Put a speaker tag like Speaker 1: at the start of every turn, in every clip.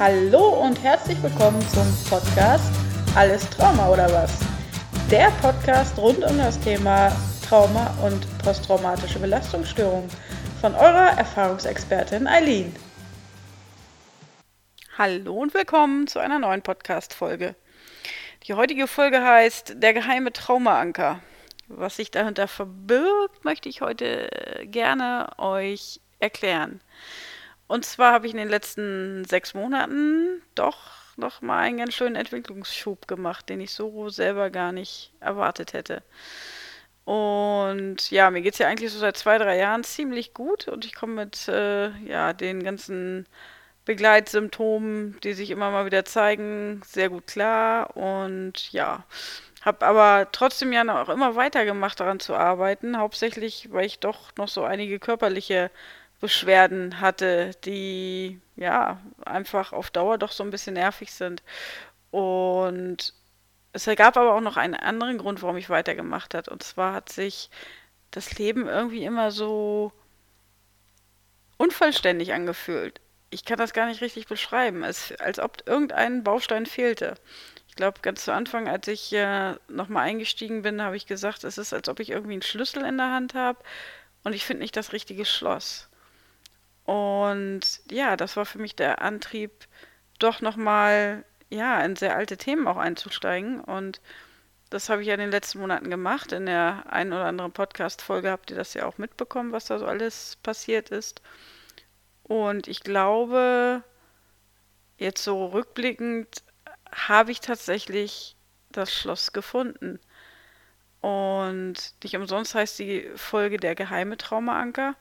Speaker 1: Hallo und herzlich willkommen zum Podcast Alles Trauma oder was? Der Podcast rund um das Thema Trauma und posttraumatische Belastungsstörung von eurer Erfahrungsexpertin Eileen. Hallo und willkommen zu einer neuen Podcast-Folge. Die heutige Folge heißt Der geheime Traumaanker. Was sich dahinter verbirgt, möchte ich heute gerne euch erklären. Und zwar habe ich in den letzten sechs Monaten doch noch mal einen ganz schönen Entwicklungsschub gemacht, den ich so selber gar nicht erwartet hätte. Und ja, mir geht es ja eigentlich so seit zwei, drei Jahren ziemlich gut und ich komme mit äh, ja, den ganzen Begleitsymptomen, die sich immer mal wieder zeigen, sehr gut klar. Und ja, habe aber trotzdem ja noch immer weitergemacht, daran zu arbeiten. Hauptsächlich, weil ich doch noch so einige körperliche Beschwerden hatte, die ja einfach auf Dauer doch so ein bisschen nervig sind. Und es gab aber auch noch einen anderen Grund, warum ich weitergemacht habe. Und zwar hat sich das Leben irgendwie immer so unvollständig angefühlt. Ich kann das gar nicht richtig beschreiben, es, als ob irgendein Baustein fehlte. Ich glaube, ganz zu Anfang, als ich äh, nochmal eingestiegen bin, habe ich gesagt, es ist, als ob ich irgendwie einen Schlüssel in der Hand habe und ich finde nicht das richtige Schloss. Und ja, das war für mich der Antrieb, doch nochmal, ja, in sehr alte Themen auch einzusteigen. Und das habe ich ja in den letzten Monaten gemacht. In der einen oder anderen Podcast-Folge habt ihr das ja auch mitbekommen, was da so alles passiert ist. Und ich glaube, jetzt so rückblickend habe ich tatsächlich das Schloss gefunden. Und nicht umsonst heißt die Folge der geheime Traumaanker.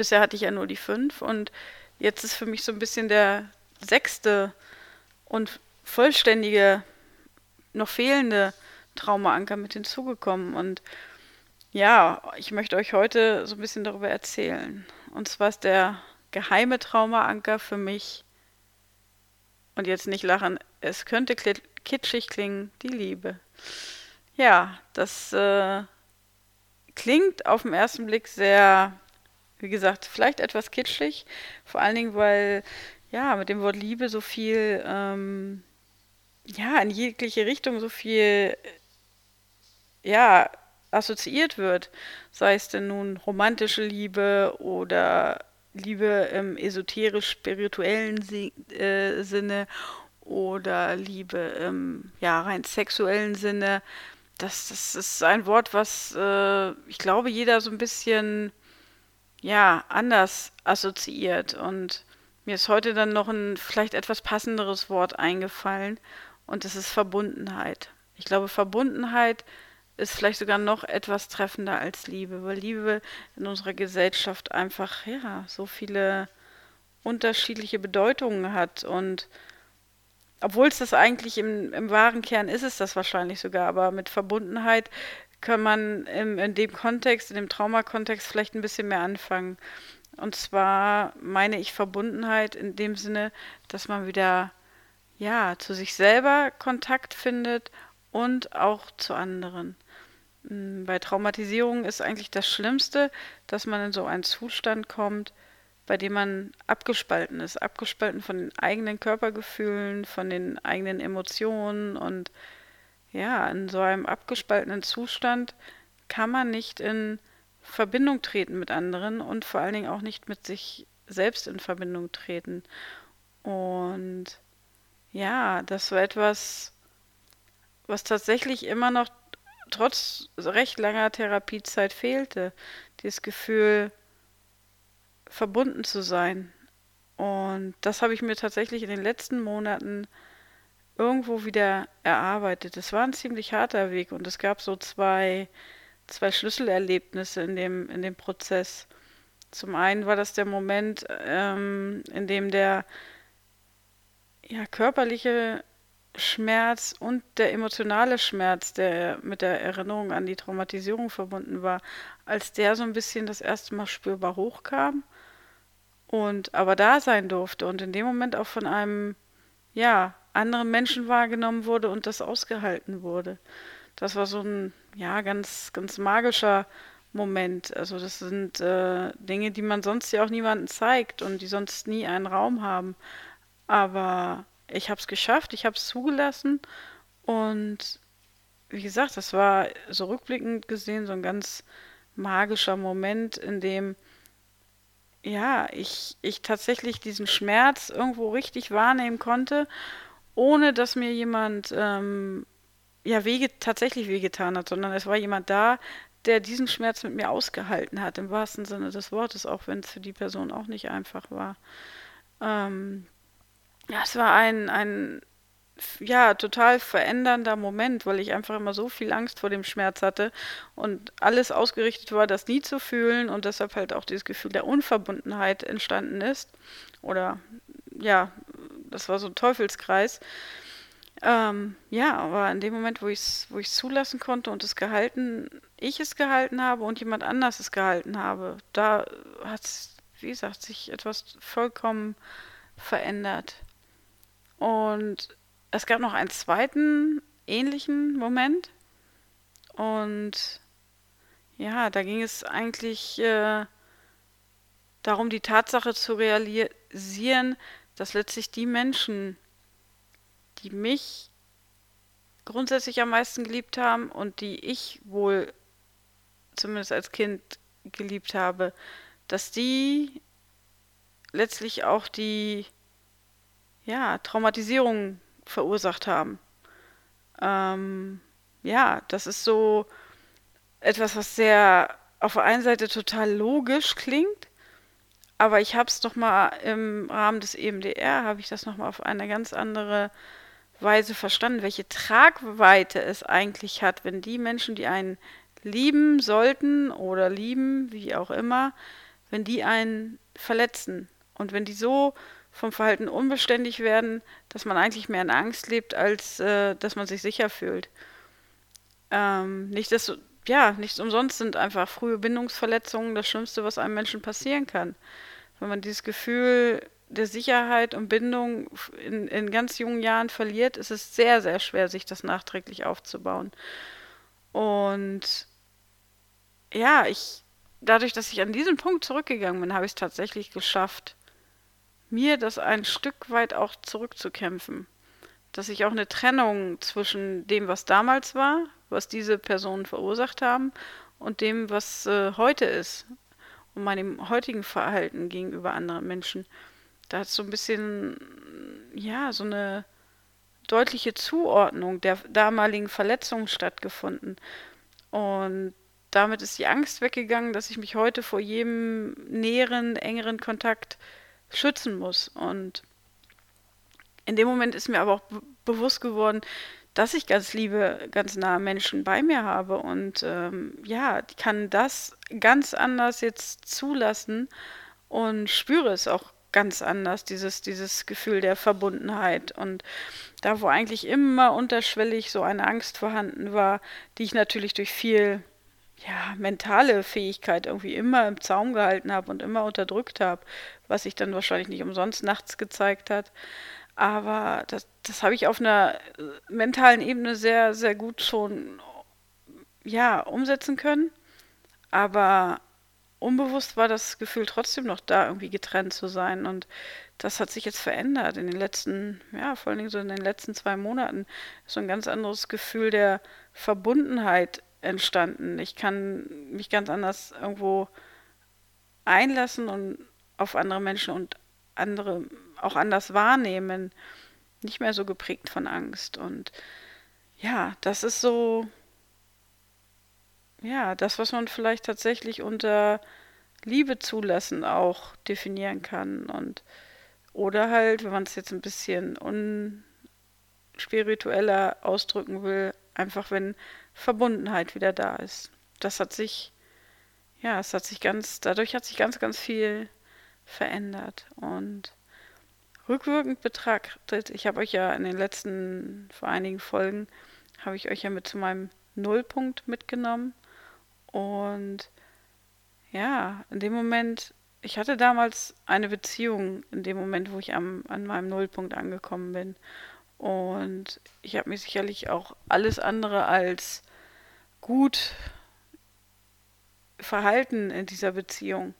Speaker 1: Bisher hatte ich ja nur die fünf und jetzt ist für mich so ein bisschen der sechste und vollständige, noch fehlende Traumaanker mit hinzugekommen. Und ja, ich möchte euch heute so ein bisschen darüber erzählen. Und zwar ist der geheime Traumaanker für mich, und jetzt nicht lachen, es könnte kitschig klingen, die Liebe. Ja, das äh, klingt auf den ersten Blick sehr wie gesagt, vielleicht etwas kitschig, vor allen Dingen, weil ja mit dem Wort Liebe so viel, ähm, ja, in jegliche Richtung so viel, ja, assoziiert wird. Sei es denn nun romantische Liebe oder Liebe im esoterisch-spirituellen äh, Sinne oder Liebe im ja, rein sexuellen Sinne. Das, das ist ein Wort, was äh, ich glaube, jeder so ein bisschen ja, anders assoziiert. Und mir ist heute dann noch ein vielleicht etwas passenderes Wort eingefallen und das ist Verbundenheit. Ich glaube, Verbundenheit ist vielleicht sogar noch etwas treffender als Liebe, weil Liebe in unserer Gesellschaft einfach, ja, so viele unterschiedliche Bedeutungen hat und obwohl es das eigentlich im, im wahren Kern ist es das wahrscheinlich sogar, aber mit Verbundenheit kann man im, in dem Kontext, in dem Traumakontext vielleicht ein bisschen mehr anfangen. Und zwar meine ich Verbundenheit in dem Sinne, dass man wieder ja zu sich selber Kontakt findet und auch zu anderen. Hm, bei Traumatisierung ist eigentlich das Schlimmste, dass man in so einen Zustand kommt, bei dem man abgespalten ist, abgespalten von den eigenen Körpergefühlen, von den eigenen Emotionen und ja, in so einem abgespaltenen Zustand kann man nicht in Verbindung treten mit anderen und vor allen Dingen auch nicht mit sich selbst in Verbindung treten. Und ja, das war etwas, was tatsächlich immer noch trotz recht langer Therapiezeit fehlte. Dieses Gefühl, verbunden zu sein. Und das habe ich mir tatsächlich in den letzten Monaten irgendwo wieder erarbeitet. Es war ein ziemlich harter Weg und es gab so zwei, zwei Schlüsselerlebnisse in dem, in dem Prozess. Zum einen war das der Moment, ähm, in dem der ja, körperliche Schmerz und der emotionale Schmerz, der mit der Erinnerung an die Traumatisierung verbunden war, als der so ein bisschen das erste Mal spürbar hochkam und aber da sein durfte und in dem Moment auch von einem, ja, anderen Menschen wahrgenommen wurde und das ausgehalten wurde. Das war so ein, ja, ganz, ganz magischer Moment. Also das sind äh, Dinge, die man sonst ja auch niemandem zeigt und die sonst nie einen Raum haben. Aber ich habe es geschafft, ich habe es zugelassen und wie gesagt, das war so rückblickend gesehen so ein ganz magischer Moment, in dem ja, ich, ich tatsächlich diesen Schmerz irgendwo richtig wahrnehmen konnte, ohne dass mir jemand ähm, ja wege, tatsächlich wehgetan hat, sondern es war jemand da, der diesen Schmerz mit mir ausgehalten hat, im wahrsten Sinne des Wortes, auch wenn es für die Person auch nicht einfach war. Ähm, ja, es war ein, ein ja, total verändernder Moment, weil ich einfach immer so viel Angst vor dem Schmerz hatte und alles ausgerichtet war, das nie zu fühlen und deshalb halt auch dieses Gefühl der Unverbundenheit entstanden ist. Oder ja, das war so ein Teufelskreis. Ähm, ja, aber in dem Moment, wo ich es wo zulassen konnte und es gehalten, ich es gehalten habe und jemand anders es gehalten habe, da hat es, wie gesagt, sich etwas vollkommen verändert. Und es gab noch einen zweiten ähnlichen Moment. Und ja, da ging es eigentlich äh, darum, die Tatsache zu realisieren, dass letztlich die Menschen, die mich grundsätzlich am meisten geliebt haben und die ich wohl zumindest als Kind geliebt habe, dass die letztlich auch die ja, Traumatisierung verursacht haben. Ähm, ja, das ist so etwas, was sehr auf der einen Seite total logisch klingt, aber ich habe es doch mal im Rahmen des EMDR, habe ich das noch mal auf eine ganz andere Weise verstanden, welche Tragweite es eigentlich hat, wenn die Menschen, die einen lieben sollten oder lieben, wie auch immer, wenn die einen verletzen und wenn die so vom Verhalten unbeständig werden, dass man eigentlich mehr in Angst lebt, als äh, dass man sich sicher fühlt. Ähm, nicht das, ja, nichts umsonst sind einfach frühe Bindungsverletzungen das Schlimmste, was einem Menschen passieren kann. Wenn man dieses Gefühl der Sicherheit und Bindung in, in ganz jungen Jahren verliert, ist es sehr, sehr schwer, sich das nachträglich aufzubauen. Und ja, ich, dadurch, dass ich an diesen Punkt zurückgegangen bin, habe ich es tatsächlich geschafft, mir das ein Stück weit auch zurückzukämpfen. Dass ich auch eine Trennung zwischen dem, was damals war, was diese Personen verursacht haben, und dem, was äh, heute ist und meinem heutigen Verhalten gegenüber anderen Menschen. Da hat so ein bisschen, ja, so eine deutliche Zuordnung der damaligen Verletzungen stattgefunden. Und damit ist die Angst weggegangen, dass ich mich heute vor jedem näheren, engeren Kontakt schützen muss. Und in dem Moment ist mir aber auch bewusst geworden, dass ich ganz liebe, ganz nahe Menschen bei mir habe. Und ähm, ja, ich kann das ganz anders jetzt zulassen und spüre es auch ganz anders, dieses, dieses Gefühl der Verbundenheit. Und da, wo eigentlich immer unterschwellig so eine Angst vorhanden war, die ich natürlich durch viel ja, mentale Fähigkeit irgendwie immer im Zaum gehalten habe und immer unterdrückt habe, was sich dann wahrscheinlich nicht umsonst nachts gezeigt hat. Aber das, das habe ich auf einer äh, mentalen Ebene sehr, sehr gut schon ja, umsetzen können. Aber unbewusst war das Gefühl trotzdem noch da, irgendwie getrennt zu sein. Und das hat sich jetzt verändert in den letzten, ja, vor allen Dingen so in den letzten zwei Monaten. So ein ganz anderes Gefühl der Verbundenheit entstanden. Ich kann mich ganz anders irgendwo einlassen und auf andere Menschen und andere auch anders wahrnehmen. Nicht mehr so geprägt von Angst. Und ja, das ist so, ja, das, was man vielleicht tatsächlich unter Liebe zulassen auch definieren kann. Und oder halt, wenn man es jetzt ein bisschen unspiritueller ausdrücken will, einfach wenn Verbundenheit wieder da ist. Das hat sich, ja, es hat sich ganz, dadurch hat sich ganz, ganz viel verändert. Und rückwirkend betrachtet, ich habe euch ja in den letzten, vor einigen Folgen, habe ich euch ja mit zu meinem Nullpunkt mitgenommen. Und ja, in dem Moment, ich hatte damals eine Beziehung, in dem Moment, wo ich am, an meinem Nullpunkt angekommen bin. Und ich habe mich sicherlich auch alles andere als gut verhalten in dieser Beziehung.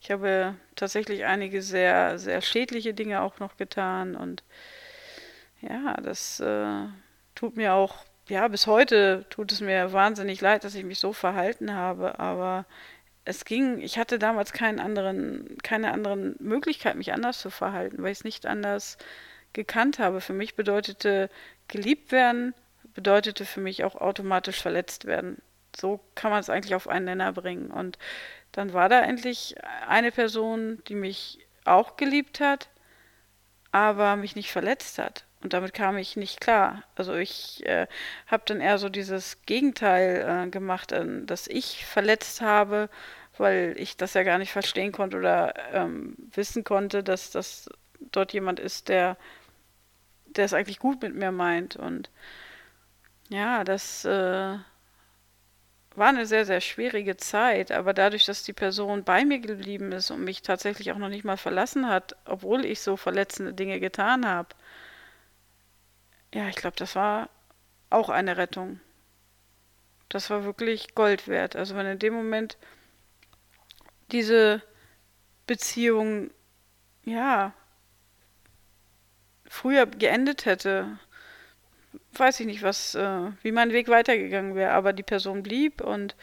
Speaker 1: Ich habe tatsächlich einige sehr, sehr schädliche Dinge auch noch getan und ja, das äh, tut mir auch, ja, bis heute tut es mir wahnsinnig leid, dass ich mich so verhalten habe, aber es ging, ich hatte damals keinen anderen, keine anderen Möglichkeit, mich anders zu verhalten, weil ich es nicht anders gekannt habe. Für mich bedeutete geliebt werden, bedeutete für mich auch automatisch verletzt werden. So kann man es eigentlich auf einen Nenner bringen. Und dann war da endlich eine Person, die mich auch geliebt hat, aber mich nicht verletzt hat. Und damit kam ich nicht klar. Also ich äh, habe dann eher so dieses Gegenteil äh, gemacht, äh, dass ich verletzt habe weil ich das ja gar nicht verstehen konnte oder ähm, wissen konnte, dass das dort jemand ist, der, der es eigentlich gut mit mir meint. Und ja, das äh, war eine sehr, sehr schwierige Zeit, aber dadurch, dass die Person bei mir geblieben ist und mich tatsächlich auch noch nicht mal verlassen hat, obwohl ich so verletzende Dinge getan habe, ja, ich glaube, das war auch eine Rettung. Das war wirklich Gold wert. Also wenn in dem Moment diese Beziehung, ja, früher geendet hätte, weiß ich nicht, was, äh, wie mein Weg weitergegangen wäre. Aber die Person blieb und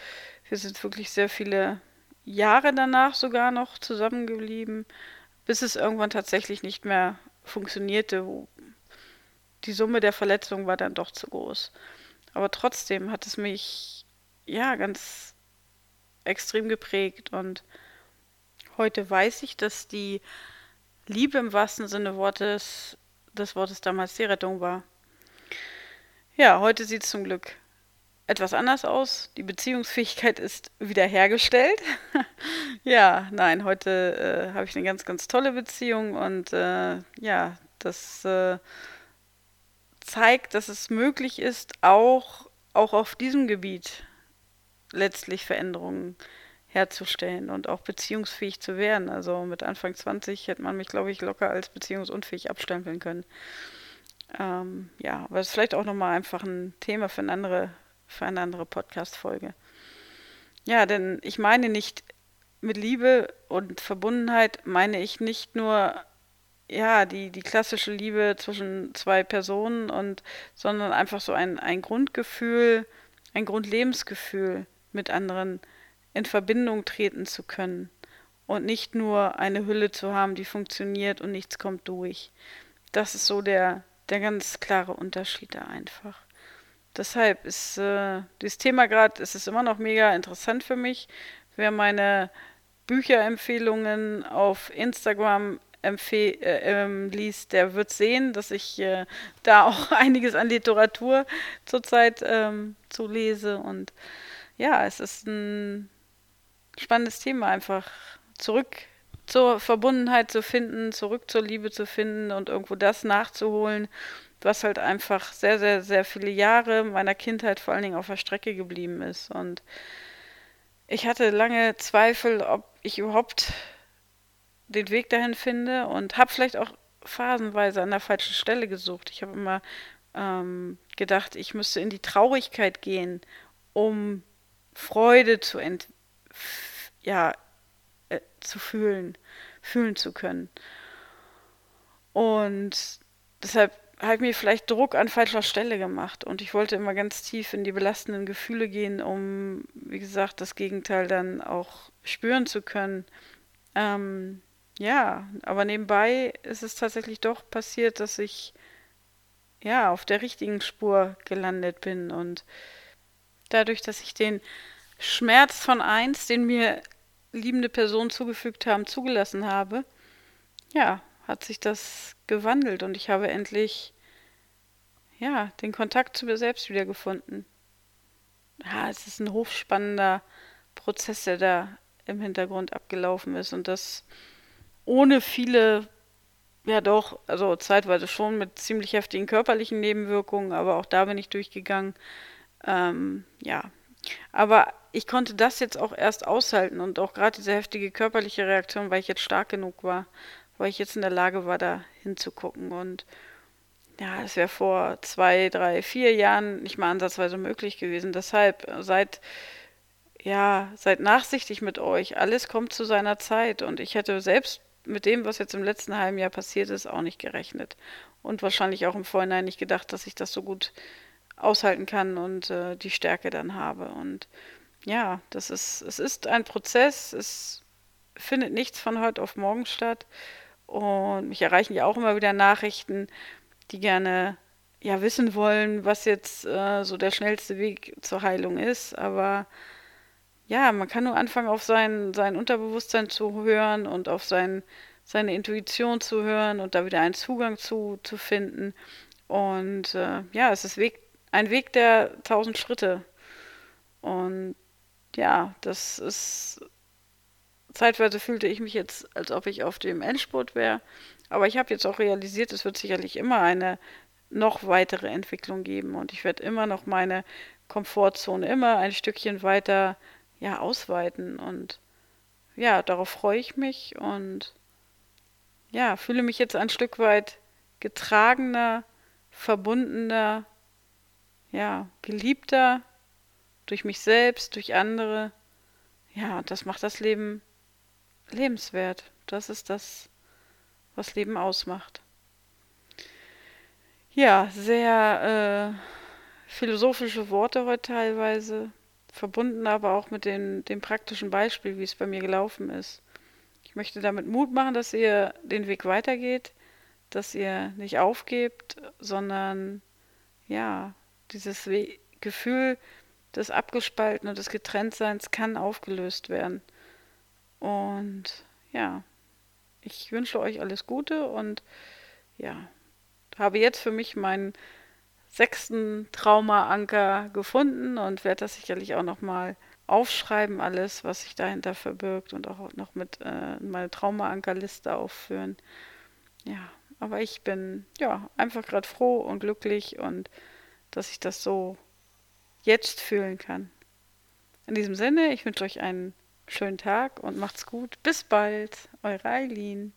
Speaker 1: wir sind wirklich sehr viele Jahre danach sogar noch zusammengeblieben, bis es irgendwann tatsächlich nicht mehr funktionierte. Die Summe der Verletzungen war dann doch zu groß. Aber trotzdem hat es mich ja ganz extrem geprägt. Und heute weiß ich, dass die Liebe im wahrsten Sinne Wortes, des Wortes damals die Rettung war. Ja, heute sieht es zum Glück etwas anders aus. Die Beziehungsfähigkeit ist wiederhergestellt. ja, nein, heute äh, habe ich eine ganz, ganz tolle Beziehung und äh, ja, das äh, zeigt, dass es möglich ist, auch, auch auf diesem Gebiet letztlich Veränderungen herzustellen und auch beziehungsfähig zu werden. Also mit Anfang 20 hätte man mich, glaube ich, locker als beziehungsunfähig abstempeln können. Ähm, ja, aber das ist vielleicht auch nochmal einfach ein Thema für eine andere, andere Podcast-Folge. Ja, denn ich meine nicht mit Liebe und Verbundenheit meine ich nicht nur ja, die, die klassische Liebe zwischen zwei Personen und sondern einfach so ein, ein Grundgefühl, ein Grundlebensgefühl mit anderen in Verbindung treten zu können und nicht nur eine Hülle zu haben, die funktioniert und nichts kommt durch. Das ist so der, der ganz klare Unterschied da einfach. Deshalb ist äh, dieses Thema gerade, ist immer noch mega interessant für mich. Wer meine Bücherempfehlungen auf Instagram äh, ähm, liest, der wird sehen, dass ich äh, da auch einiges an Literatur zurzeit ähm, zu lese und ja, es ist ein spannendes Thema, einfach zurück zur Verbundenheit zu finden, zurück zur Liebe zu finden und irgendwo das nachzuholen, was halt einfach sehr, sehr, sehr viele Jahre meiner Kindheit vor allen Dingen auf der Strecke geblieben ist. Und ich hatte lange Zweifel, ob ich überhaupt den Weg dahin finde und habe vielleicht auch phasenweise an der falschen Stelle gesucht. Ich habe immer ähm, gedacht, ich müsste in die Traurigkeit gehen, um Freude zu ent ja, zu fühlen, fühlen zu können. Und deshalb habe ich mir vielleicht Druck an falscher Stelle gemacht und ich wollte immer ganz tief in die belastenden Gefühle gehen, um, wie gesagt, das Gegenteil dann auch spüren zu können. Ähm, ja, aber nebenbei ist es tatsächlich doch passiert, dass ich ja auf der richtigen Spur gelandet bin und dadurch, dass ich den Schmerz von eins, den mir liebende Personen zugefügt haben, zugelassen habe, ja, hat sich das gewandelt und ich habe endlich ja, den Kontakt zu mir selbst wiedergefunden. Ja, es ist ein hochspannender Prozess, der da im Hintergrund abgelaufen ist und das ohne viele, ja doch, also zeitweise schon mit ziemlich heftigen körperlichen Nebenwirkungen, aber auch da bin ich durchgegangen. Ähm, ja, aber ich konnte das jetzt auch erst aushalten und auch gerade diese heftige körperliche Reaktion, weil ich jetzt stark genug war, weil ich jetzt in der Lage war, da hinzugucken. Und ja, das wäre vor zwei, drei, vier Jahren nicht mal ansatzweise möglich gewesen. Deshalb, seit ja, seid nachsichtig mit euch. Alles kommt zu seiner Zeit. Und ich hätte selbst mit dem, was jetzt im letzten halben Jahr passiert ist, auch nicht gerechnet. Und wahrscheinlich auch im Vorhinein nicht gedacht, dass ich das so gut aushalten kann und äh, die Stärke dann habe. Und ja, das ist, es ist ein Prozess, es findet nichts von heute auf morgen statt. Und mich erreichen ja auch immer wieder Nachrichten, die gerne ja wissen wollen, was jetzt äh, so der schnellste Weg zur Heilung ist. Aber ja, man kann nur anfangen, auf sein, sein Unterbewusstsein zu hören und auf sein, seine Intuition zu hören und da wieder einen Zugang zu, zu finden. Und äh, ja, es ist Weg, ein Weg der tausend Schritte. Und ja, das ist. Zeitweise fühlte ich mich jetzt, als ob ich auf dem Endspurt wäre. Aber ich habe jetzt auch realisiert, es wird sicherlich immer eine noch weitere Entwicklung geben und ich werde immer noch meine Komfortzone immer ein Stückchen weiter ja, ausweiten. Und ja, darauf freue ich mich und ja, fühle mich jetzt ein Stück weit getragener, verbundener, ja, geliebter durch mich selbst, durch andere. Ja, das macht das Leben lebenswert. Das ist das, was Leben ausmacht. Ja, sehr äh, philosophische Worte heute teilweise verbunden aber auch mit den, dem praktischen Beispiel, wie es bei mir gelaufen ist. Ich möchte damit Mut machen, dass ihr den Weg weitergeht, dass ihr nicht aufgebt, sondern ja, dieses We Gefühl des Abgespalten und des Getrenntseins kann aufgelöst werden. Und ja, ich wünsche euch alles Gute und ja, habe jetzt für mich meinen sechsten Trauma-Anker gefunden und werde das sicherlich auch nochmal aufschreiben, alles, was sich dahinter verbirgt und auch noch mit äh, meine Trauma-Anker-Liste aufführen. Ja, aber ich bin ja einfach gerade froh und glücklich und dass ich das so jetzt fühlen kann. In diesem Sinne, ich wünsche euch einen schönen Tag und macht's gut. Bis bald, eure Eileen.